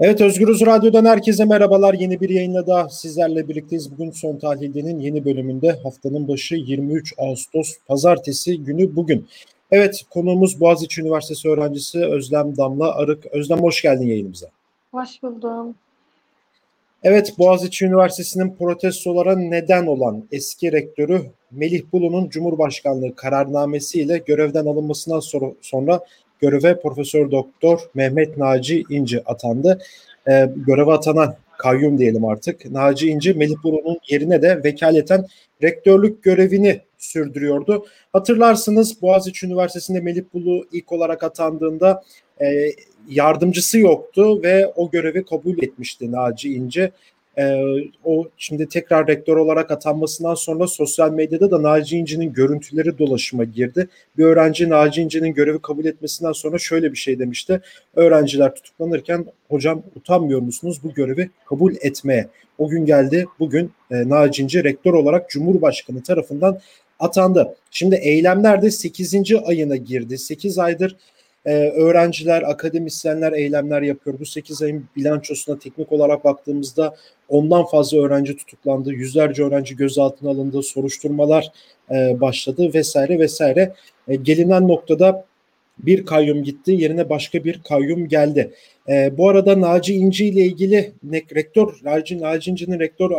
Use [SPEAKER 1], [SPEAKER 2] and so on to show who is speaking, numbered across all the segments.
[SPEAKER 1] Evet Özgürüz Radyo'dan herkese merhabalar. Yeni bir yayınla da sizlerle birlikteyiz. Bugün Son Tahlil'de'nin yeni bölümünde haftanın başı 23 Ağustos Pazartesi günü bugün. Evet konuğumuz Boğaziçi Üniversitesi öğrencisi Özlem Damla Arık. Özlem hoş geldin yayınımıza.
[SPEAKER 2] Hoş buldum.
[SPEAKER 1] Evet Boğaziçi Üniversitesi'nin protestolara neden olan eski rektörü Melih Bulu'nun Cumhurbaşkanlığı kararnamesiyle görevden alınmasından sonra göreve Profesör Doktor Mehmet Naci İnci atandı. E, göreve atanan kayyum diyelim artık. Naci İnci Melih Bulu'nun yerine de vekaleten rektörlük görevini sürdürüyordu. Hatırlarsınız Boğaziçi Üniversitesi'nde Melih Bulu ilk olarak atandığında e, yardımcısı yoktu ve o görevi kabul etmişti Naci İnce. Ee, o şimdi tekrar rektör olarak atanmasından sonra sosyal medyada da Naci İnci'nin görüntüleri dolaşıma girdi. Bir öğrenci Naci İnci'nin görevi kabul etmesinden sonra şöyle bir şey demişti. Öğrenciler tutuklanırken hocam utanmıyor musunuz bu görevi kabul etmeye? O gün geldi bugün e, Naci İnci rektör olarak Cumhurbaşkanı tarafından atandı. Şimdi eylemler de 8. ayına girdi. 8 aydır ee, öğrenciler, akademisyenler eylemler yapıyor. Bu 8 ayın bilançosuna teknik olarak baktığımızda ondan fazla öğrenci tutuklandı, yüzlerce öğrenci gözaltına alındı, soruşturmalar e, başladı vesaire vesaire. E, gelinen noktada bir kayyum gitti, yerine başka bir kayyum geldi. E, bu arada Naci İnci ile ilgili ne, rektör, Naci, Naci İnci'nin rektör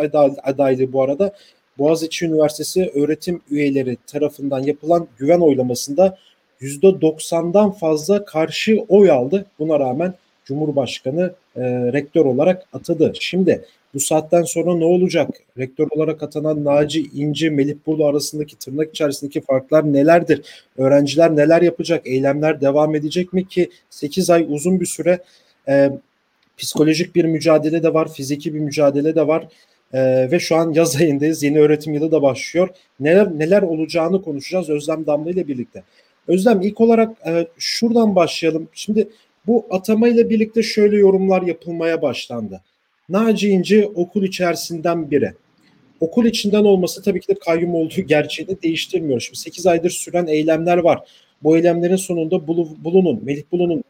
[SPEAKER 1] adaylığı bu arada Boğaziçi Üniversitesi öğretim üyeleri tarafından yapılan güven oylamasında %90'dan fazla karşı oy aldı. Buna rağmen Cumhurbaşkanı e, rektör olarak atadı. Şimdi bu saatten sonra ne olacak? Rektör olarak atanan Naci İnci, Melih Burlu arasındaki tırnak içerisindeki farklar nelerdir? Öğrenciler neler yapacak? Eylemler devam edecek mi ki 8 ay uzun bir süre e, psikolojik bir mücadele de var, fiziki bir mücadele de var. Ee, ve şu an yaz ayındayız. Yeni öğretim yılı da başlıyor. Neler neler olacağını konuşacağız Özlem Damla ile birlikte. Özlem ilk olarak e, şuradan başlayalım. Şimdi bu atamayla birlikte şöyle yorumlar yapılmaya başlandı. Naci İnci okul içerisinden biri. Okul içinden olması tabii ki de kayyum olduğu gerçeğini değiştirmiyor. Şimdi 8 aydır süren eylemler var. Bu eylemlerin sonunda Bulu'nun, Melih Bulu'nun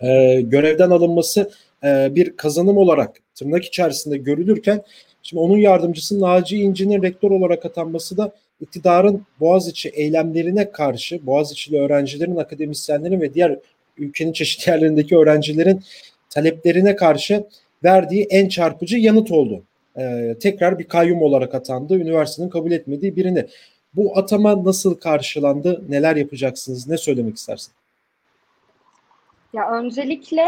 [SPEAKER 1] e, görevden alınması e, bir kazanım olarak tırnak içerisinde görülürken şimdi onun yardımcısı Naci İnci'nin rektör olarak atanması da iktidarın Boğaziçi eylemlerine karşı Boğaziçi'li öğrencilerin, akademisyenlerin ve diğer ülkenin çeşitli yerlerindeki öğrencilerin taleplerine karşı verdiği en çarpıcı yanıt oldu. Ee, tekrar bir kayyum olarak atandı. Üniversitenin kabul etmediği birini. Bu atama nasıl karşılandı? Neler yapacaksınız? Ne söylemek istersin?
[SPEAKER 2] Ya öncelikle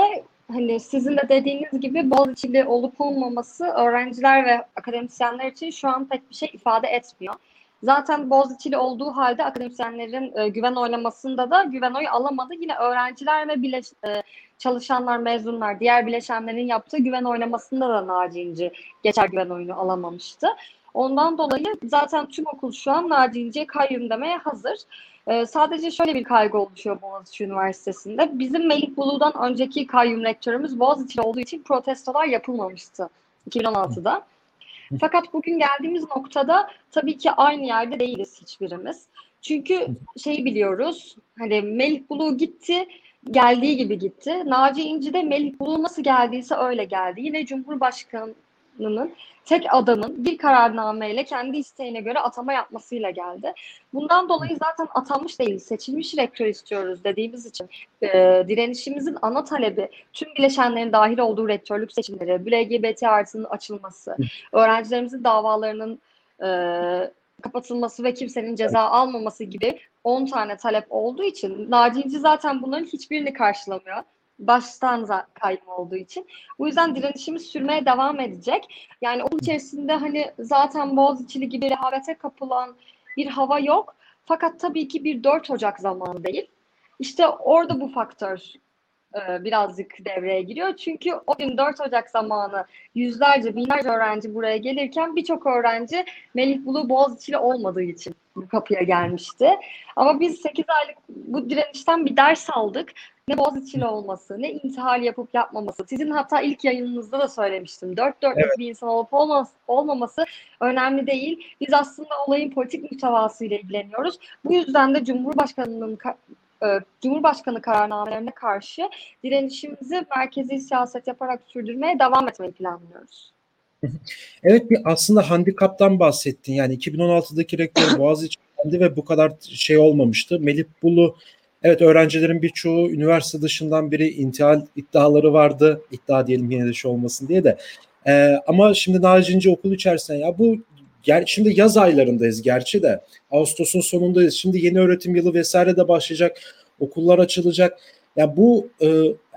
[SPEAKER 2] hani sizin de dediğiniz gibi Boğaziçi'li olup olmaması öğrenciler ve akademisyenler için şu an pek bir şey ifade etmiyor. Zaten Boğaziçi'li olduğu halde akademisyenlerin e, güven oylamasında da güven oyu alamadı. Yine öğrenciler ve bileş, e, çalışanlar, mezunlar, diğer bileşenlerin yaptığı güven oylamasında da Naci İnci geçer güven oyunu alamamıştı. Ondan dolayı zaten tüm okul şu an Naci İnci'ye kayyum demeye hazır. Ee, sadece şöyle bir kaygı oluşuyor Boğaziçi Üniversitesi'nde. Bizim Melik Bulu'dan önceki kayyum rektörümüz Boğaziçi olduğu için protestolar yapılmamıştı 2016'da. Fakat bugün geldiğimiz noktada tabii ki aynı yerde değiliz hiçbirimiz. Çünkü şeyi biliyoruz. Hani Melih Bulu gitti, geldiği gibi gitti. Naci İnci de Melih Bulu nasıl geldiyse öyle geldi. Yine Cumhurbaşkanı'nın tek adamın bir kararnameyle kendi isteğine göre atama yapmasıyla geldi. Bundan dolayı zaten atanmış değil, seçilmiş rektör istiyoruz dediğimiz için e, direnişimizin ana talebi tüm bileşenlerin dahil olduğu rektörlük seçimleri, LGBT artının açılması, öğrencilerimizin davalarının e, kapatılması ve kimsenin ceza almaması gibi 10 tane talep olduğu için Naci zaten bunların hiçbirini karşılamıyor baştan kayyum olduğu için. Bu yüzden direnişimiz sürmeye devam edecek. Yani onun içerisinde hani zaten Boğaziçi'li gibi rehavete kapılan bir hava yok. Fakat tabii ki bir 4 Ocak zamanı değil. İşte orada bu faktör e, birazcık devreye giriyor. Çünkü o gün 4 Ocak zamanı yüzlerce, binlerce öğrenci buraya gelirken birçok öğrenci Melih Bulu Boğaziçi'li olmadığı için bu kapıya gelmişti. Ama biz 8 aylık bu direnişten bir ders aldık. Ne Boğaziçi'li olması, ne intihal yapıp yapmaması. Sizin hatta ilk yayınınızda da söylemiştim. Dört dörtlük evet. bir insan olup olmaması önemli değil. Biz aslında olayın politik muhtevası ile ilgileniyoruz. Bu yüzden de Cumhurbaşkanı'nın e, Cumhurbaşkanı kararnamelerine karşı direnişimizi merkezi siyaset yaparak sürdürmeye devam etmeyi planlıyoruz.
[SPEAKER 1] Evet bir aslında handikaptan bahsettin. Yani 2016'daki rektör Boğaziçi'nde ve bu kadar şey olmamıştı. Melih Bulu evet öğrencilerin birçoğu üniversite dışından biri intihal iddiaları vardı. İddia diyelim yine de şey olmasın diye de. Ee, ama şimdi Naci okul içerisinde ya bu Ger şimdi yaz aylarındayız gerçi de. Ağustos'un sonundayız. Şimdi yeni öğretim yılı vesaire de başlayacak. Okullar açılacak. Ya bu e,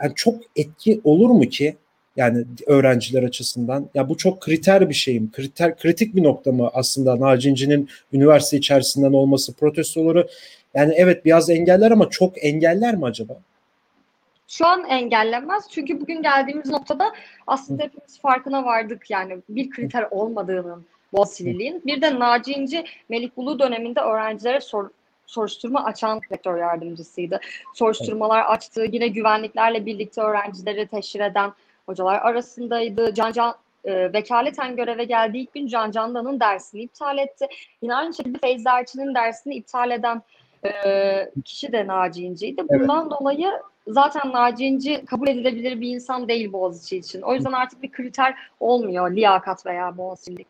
[SPEAKER 1] yani çok etki olur mu ki? Yani öğrenciler açısından. Ya bu çok kriter bir şeyim. Kriter kritik bir nokta mı aslında Nacinci'nin üniversite içerisinden olması protestoları? Yani evet biraz engeller ama çok engeller mi acaba?
[SPEAKER 2] Şu an engellenmez. Çünkü bugün geldiğimiz noktada aslında hepimiz farkına vardık. Yani bir kriter olmadığının Boğaziçi'liliğin. Bir de Naci İnci Melih Bulu döneminde öğrencilere sor, soruşturma açan rektör yardımcısıydı. Soruşturmalar açtı. Yine güvenliklerle birlikte öğrencileri teşhir eden hocalar arasındaydı. Can Can e, vekaleten göreve geldiği ilk gün Can Candan'ın dersini iptal etti. Yine aynı şekilde Feyza Erçin'in dersini iptal eden e, kişi de Naci İnci'ydi. Bundan evet. dolayı zaten Naci İnci kabul edilebilir bir insan değil Boğaziçi için. O yüzden artık bir kriter olmuyor liyakat veya Boğaziçi'lik.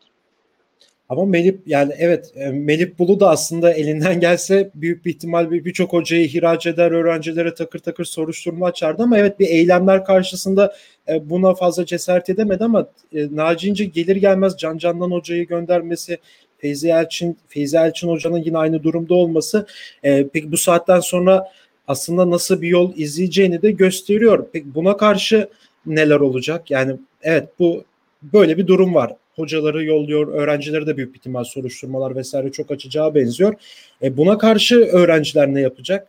[SPEAKER 1] Ama Melih yani evet e, Melih Bulu da aslında elinden gelse büyük bir ihtimal birçok hocayı ihraç eder, öğrencilere takır takır soruşturma açardı ama evet bir eylemler karşısında buna fazla cesaret edemedi ama e, Naci İnce gelir gelmez Can Candan hocayı göndermesi Feyzi Elçin, Feyzi Elçin hocanın yine aynı durumda olması e, peki bu saatten sonra aslında nasıl bir yol izleyeceğini de gösteriyor. Peki buna karşı neler olacak? Yani evet bu böyle bir durum var hocaları yolluyor, öğrencileri de büyük ihtimal soruşturmalar vesaire çok açacağı benziyor. E buna karşı öğrenciler ne yapacak?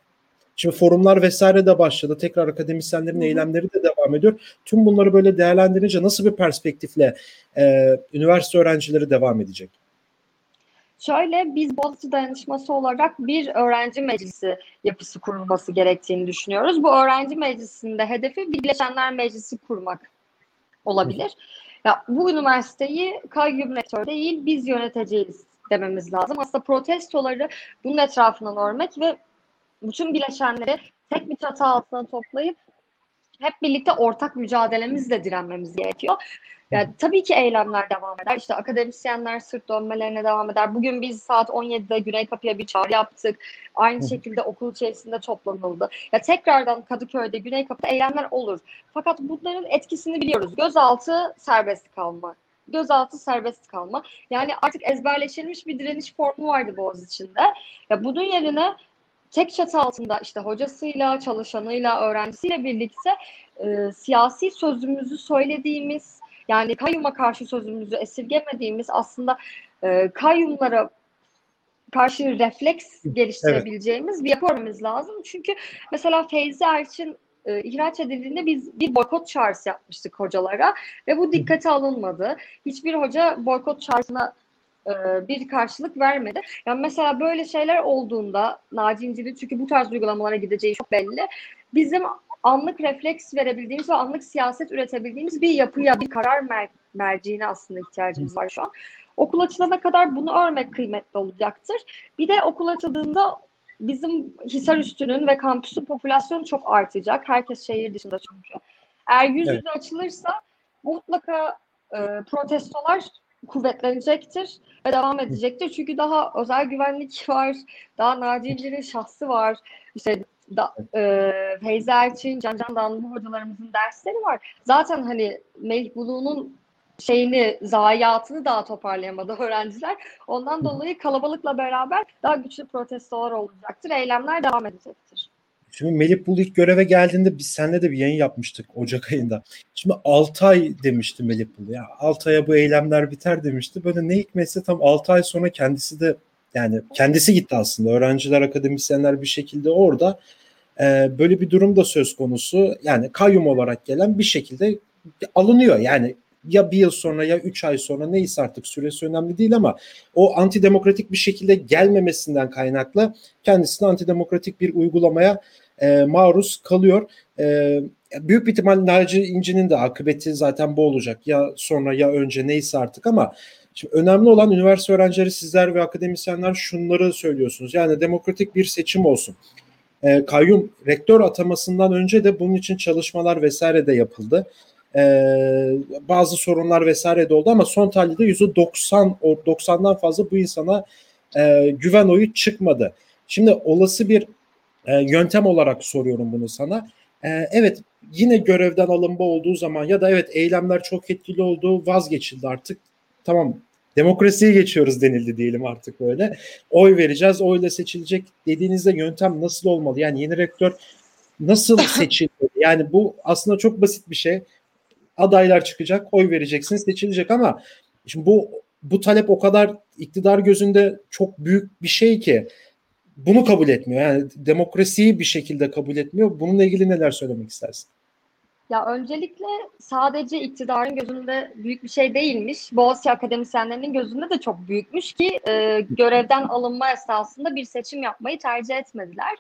[SPEAKER 1] Şimdi forumlar vesaire de başladı. Tekrar akademisyenlerin eylemleri de devam ediyor. Tüm bunları böyle değerlendirince nasıl bir perspektifle e, üniversite öğrencileri devam edecek?
[SPEAKER 2] Şöyle biz Boğaziçi Dayanışması olarak bir öğrenci meclisi yapısı kurulması gerektiğini düşünüyoruz. Bu öğrenci meclisinde hedefi Birleşenler Meclisi kurmak olabilir. Ya bu üniversiteyi kayyum rektör değil biz yöneteceğiz dememiz lazım. Aslında protestoları bunun etrafından örmek ve bütün bileşenleri tek bir çatı altına toplayıp hep birlikte ortak mücadelemizle direnmemiz gerekiyor. Yani tabii ki eylemler devam eder. İşte akademisyenler sırt dönmelerine devam eder. Bugün biz saat 17'de Güney Kapı'ya bir çağrı yaptık. Aynı şekilde okul içerisinde toplanıldı. Ya tekrardan Kadıköy'de Güney Kapı'da eylemler olur. Fakat bunların etkisini biliyoruz. Gözaltı serbest kalma. Gözaltı serbest kalma. Yani artık ezberleştirilmiş bir direniş formu vardı Boğaz içinde. Ya bunun yerine tek çatı altında işte hocasıyla, çalışanıyla, öğrencisiyle birlikte e, siyasi sözümüzü söylediğimiz yani kayyuma karşı sözümüzü esirgemediğimiz aslında e, kayyumlara karşı refleks geliştirebileceğimiz evet. bir yapı lazım. Çünkü mesela Feyzi Erçin e, ihraç edildiğinde biz bir boykot çağrısı yapmıştık hocalara ve bu dikkate alınmadı. Hiçbir hoca boykot çağrısına e, bir karşılık vermedi. Yani mesela böyle şeyler olduğunda Naci İncil'in çünkü bu tarz uygulamalara gideceği çok belli. Bizim anlık refleks verebildiğimiz ve anlık siyaset üretebildiğimiz bir yapıya, bir karar mer merciğine aslında ihtiyacımız var şu an. Okul açılana kadar bunu örmek kıymetli olacaktır. Bir de okul açıldığında bizim Hisar Üstü'nün ve kampüsün popülasyonu çok artacak. Herkes şehir dışında çünkü. Eğer yüz yüze evet. açılırsa mutlaka e, protestolar kuvvetlenecektir ve devam edecektir. Çünkü daha özel güvenlik var, daha Naci şahsı var. İşte da, e, Feyza Erçin, Can Can Danlı hocalarımızın dersleri var. Zaten hani Melih Bulu'nun şeyini, zayiatını daha toparlayamadı öğrenciler. Ondan dolayı kalabalıkla beraber daha güçlü protestolar olacaktır. Eylemler devam edecektir.
[SPEAKER 1] Şimdi Melih Bulu ilk göreve geldiğinde biz seninle de bir yayın yapmıştık Ocak ayında. Şimdi 6 ay demişti Melih Bulu. Ya 6 aya bu eylemler biter demişti. Böyle ne hikmetse tam 6 ay sonra kendisi de yani kendisi gitti aslında. Öğrenciler, akademisyenler bir şekilde orada. Ee, böyle bir durum da söz konusu. Yani kayyum olarak gelen bir şekilde alınıyor. Yani ya bir yıl sonra ya üç ay sonra neyse artık süresi önemli değil ama o antidemokratik bir şekilde gelmemesinden kaynaklı kendisine antidemokratik bir uygulamaya e, maruz kalıyor. E, büyük bir ihtimal Naci İnci'nin de akıbeti zaten bu olacak. Ya sonra ya önce neyse artık ama Şimdi önemli olan üniversite öğrencileri sizler ve akademisyenler şunları söylüyorsunuz. Yani demokratik bir seçim olsun. E, kayyum rektör atamasından önce de bunun için çalışmalar vesaire de yapıldı. E, bazı sorunlar vesaire de oldu ama son tahlilde %90 90'dan fazla bu insana e, güven oyu çıkmadı. Şimdi olası bir e, yöntem olarak soruyorum bunu sana. E, evet yine görevden alınma olduğu zaman ya da evet eylemler çok etkili olduğu vazgeçildi artık. Tamam demokrasiye geçiyoruz denildi diyelim artık böyle. Oy vereceğiz, oyla seçilecek dediğinizde yöntem nasıl olmalı? Yani yeni rektör nasıl seçilmeli? Yani bu aslında çok basit bir şey. Adaylar çıkacak, oy vereceksiniz, seçilecek ama şimdi bu bu talep o kadar iktidar gözünde çok büyük bir şey ki bunu kabul etmiyor. Yani demokrasiyi bir şekilde kabul etmiyor. Bununla ilgili neler söylemek istersin?
[SPEAKER 2] Ya öncelikle sadece iktidarın gözünde büyük bir şey değilmiş. Boğaziçi akademisyenlerinin gözünde de çok büyükmüş ki e, görevden alınma esnasında bir seçim yapmayı tercih etmediler.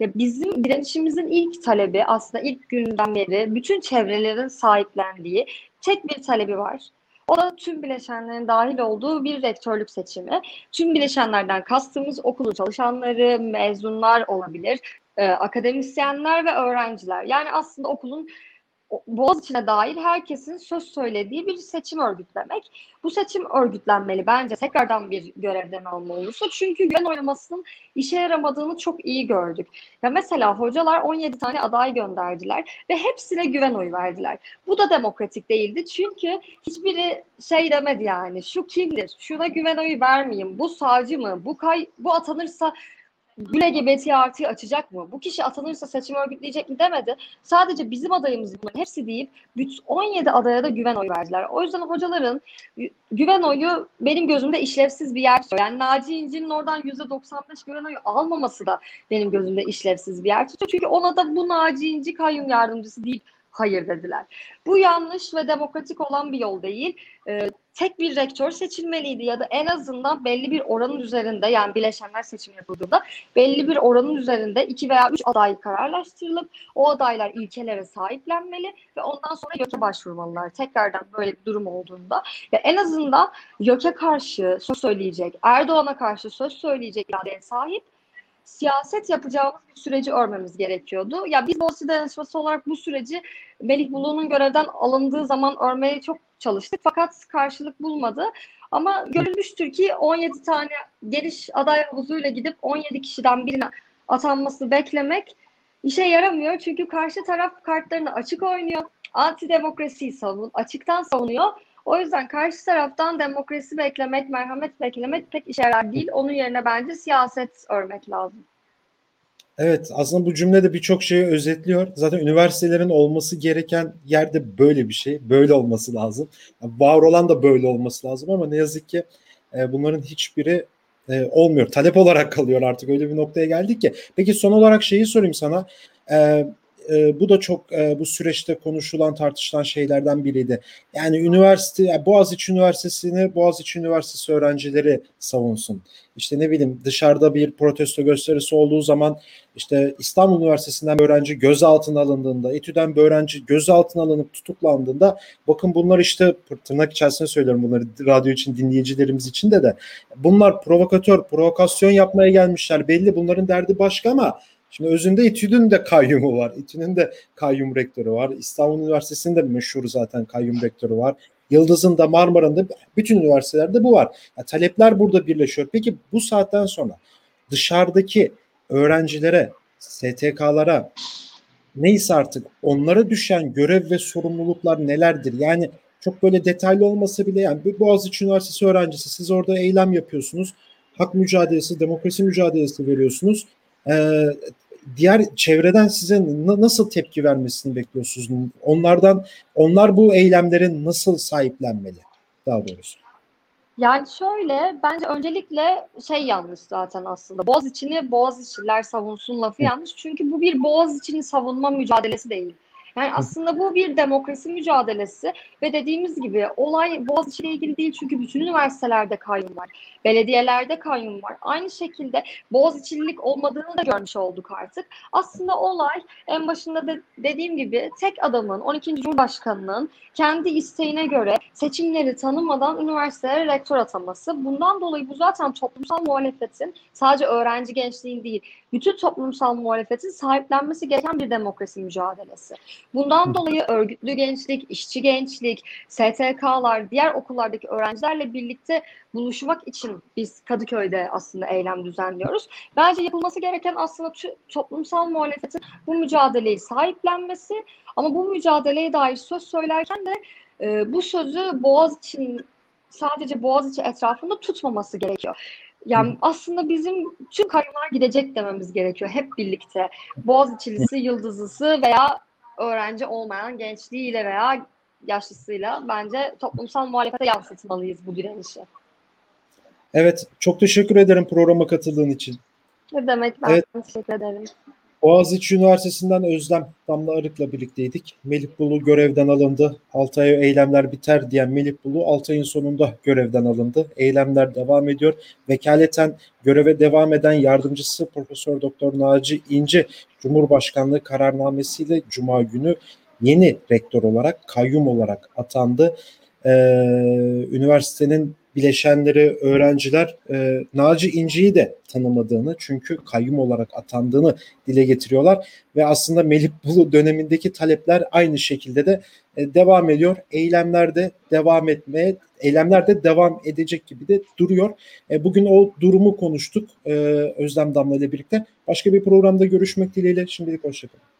[SPEAKER 2] Ya bizim direnişimizin ilk talebi aslında ilk günden beri bütün çevrelerin sahiplendiği tek bir talebi var. O da tüm bileşenlerin dahil olduğu bir rektörlük seçimi. Tüm bileşenlerden kastımız okulu çalışanları, mezunlar olabilir, e, akademisyenler ve öğrenciler. Yani aslında okulun Boğaziçi'ne dair herkesin söz söylediği bir seçim örgütlemek. Bu seçim örgütlenmeli bence tekrardan bir görevden alma olursa. Çünkü güven oylamasının işe yaramadığını çok iyi gördük. Ya mesela hocalar 17 tane aday gönderdiler ve hepsine güven oyu verdiler. Bu da demokratik değildi çünkü hiçbiri şey demedi yani şu kimdir, şuna güven oyu vermeyeyim, bu savcı mı, bu kay bu atanırsa Gül LGBT artıyı açacak mı? Bu kişi atanırsa seçim örgütleyecek mi demedi. Sadece bizim adayımız bunların hepsi deyip 17 adaya da güven oyu verdiler. O yüzden hocaların güven oyu benim gözümde işlevsiz bir yer. Yani Naci İnci'nin oradan %95 güven oyu almaması da benim gözümde işlevsiz bir yer. Çünkü ona da bu Naci İnci kayyum yardımcısı deyip hayır dediler. Bu yanlış ve demokratik olan bir yol değil. Ee, tek bir rektör seçilmeliydi ya da en azından belli bir oranın üzerinde yani bileşenler seçimi yapıldığında belli bir oranın üzerinde iki veya üç aday kararlaştırılıp o adaylar ilkelere sahiplenmeli ve ondan sonra YÖK'e başvurmalılar. Tekrardan böyle bir durum olduğunda ya en azından YÖK'e karşı söz söyleyecek, Erdoğan'a karşı söz söyleyecek iradeye sahip siyaset yapacağımız bir süreci örmemiz gerekiyordu. Ya biz Boğaziçi Dayanışması olarak bu süreci Melih Bulu'nun görevden alındığı zaman örmeye çok çalıştık fakat karşılık bulmadı. Ama görülmüştür ki 17 tane geniş aday havuzuyla gidip 17 kişiden birine atanması beklemek işe yaramıyor. Çünkü karşı taraf kartlarını açık oynuyor. Anti demokrasiyi savun, açıktan savunuyor. O yüzden karşı taraftan demokrasi beklemek, merhamet beklemek pek işe yarar değil. Onun yerine bence siyaset örmek lazım.
[SPEAKER 1] Evet aslında bu cümlede birçok şeyi özetliyor. Zaten üniversitelerin olması gereken yerde böyle bir şey. Böyle olması lazım. Yani var olan da böyle olması lazım ama ne yazık ki e, bunların hiçbiri e, olmuyor. Talep olarak kalıyor artık öyle bir noktaya geldik ki. Peki son olarak şeyi sorayım sana. E, e, bu da çok e, bu süreçte konuşulan tartışılan şeylerden biriydi. Yani üniversite yani Boğaziçi Üniversitesi'ni Boğaziçi Üniversitesi öğrencileri savunsun. İşte ne bileyim dışarıda bir protesto gösterisi olduğu zaman işte İstanbul Üniversitesi'nden bir öğrenci gözaltına alındığında, İTÜ'den bir öğrenci gözaltına alınıp tutuklandığında bakın bunlar işte tırnak içerisinde söylüyorum bunları radyo için dinleyicilerimiz için de de bunlar provokatör, provokasyon yapmaya gelmişler. Belli bunların derdi başka ama Şimdi özünde İTÜ'nün de kayyumu var. İTÜ'nün de kayyum rektörü var. İstanbul Üniversitesi'nin de meşhur zaten kayyum rektörü var. Yıldız'ın da Marmara'nın da bütün üniversitelerde bu var. Yani talepler burada birleşiyor. Peki bu saatten sonra dışarıdaki öğrencilere, STK'lara neyse artık onlara düşen görev ve sorumluluklar nelerdir? Yani çok böyle detaylı olmasa bile yani Boğaziçi Üniversitesi öğrencisi siz orada eylem yapıyorsunuz. Hak mücadelesi, demokrasi mücadelesi veriyorsunuz e, diğer çevreden size nasıl tepki vermesini bekliyorsunuz? Onlardan onlar bu eylemlerin nasıl sahiplenmeli daha doğrusu?
[SPEAKER 2] Yani şöyle bence öncelikle şey yanlış zaten aslında. Boğaz içini Boğaz içiler savunsun lafı yanlış. Çünkü bu bir Boğaz içini savunma mücadelesi değil. Yani aslında bu bir demokrasi mücadelesi ve dediğimiz gibi olay Boğaziçi ile ilgili değil çünkü bütün üniversitelerde kayyum var. Belediyelerde kayyum var. Aynı şekilde Boğaziçi'lilik olmadığını da görmüş olduk artık. Aslında olay en başında da dediğim gibi tek adamın 12. Cumhurbaşkanı'nın kendi isteğine göre seçimleri tanımadan üniversitelere rektör ataması. Bundan dolayı bu zaten toplumsal muhalefetin sadece öğrenci gençliğin değil, bütün toplumsal muhalefetin sahiplenmesi gereken bir demokrasi mücadelesi. Bundan dolayı örgütlü gençlik, işçi gençlik, STK'lar, diğer okullardaki öğrencilerle birlikte buluşmak için biz Kadıköy'de aslında eylem düzenliyoruz. Bence yapılması gereken aslında toplumsal muhalefetin bu mücadeleyi sahiplenmesi ama bu mücadeleye dair söz söylerken de e, bu sözü Boğaziçi'nin sadece Boğaziçi etrafında tutmaması gerekiyor. Yani aslında bizim tüm kayyumlar gidecek dememiz gerekiyor hep birlikte. Boğaziçi'lisi, Yıldızlısı veya öğrenci olmayan gençliğiyle veya yaşlısıyla bence toplumsal muhalefete yansıtmalıyız bu direnişi.
[SPEAKER 1] Evet, çok teşekkür ederim programa katıldığın için.
[SPEAKER 2] Ne demek, ben evet. teşekkür ederim.
[SPEAKER 1] Boğaziçi Üniversitesi'nden Özlem Damla Arık'la birlikteydik. Melih Bulu görevden alındı. 6 ay eylemler biter diyen Melih Bulu 6 ayın sonunda görevden alındı. Eylemler devam ediyor. Vekaleten göreve devam eden yardımcısı Profesör Doktor Naci İnce Cumhurbaşkanlığı kararnamesiyle Cuma günü yeni rektör olarak, kayyum olarak atandı. Ee, üniversitenin bileşenleri, öğrenciler e, Naci İnci'yi de tanımadığını çünkü kayyum olarak atandığını dile getiriyorlar ve aslında Melih Bulu dönemindeki talepler aynı şekilde de e, devam ediyor. Eylemler de devam etmeye, eylemler de devam edecek gibi de duruyor. E, bugün o durumu konuştuk e, Özlem Damla ile birlikte. Başka bir programda görüşmek dileğiyle. Şimdilik hoşçakalın.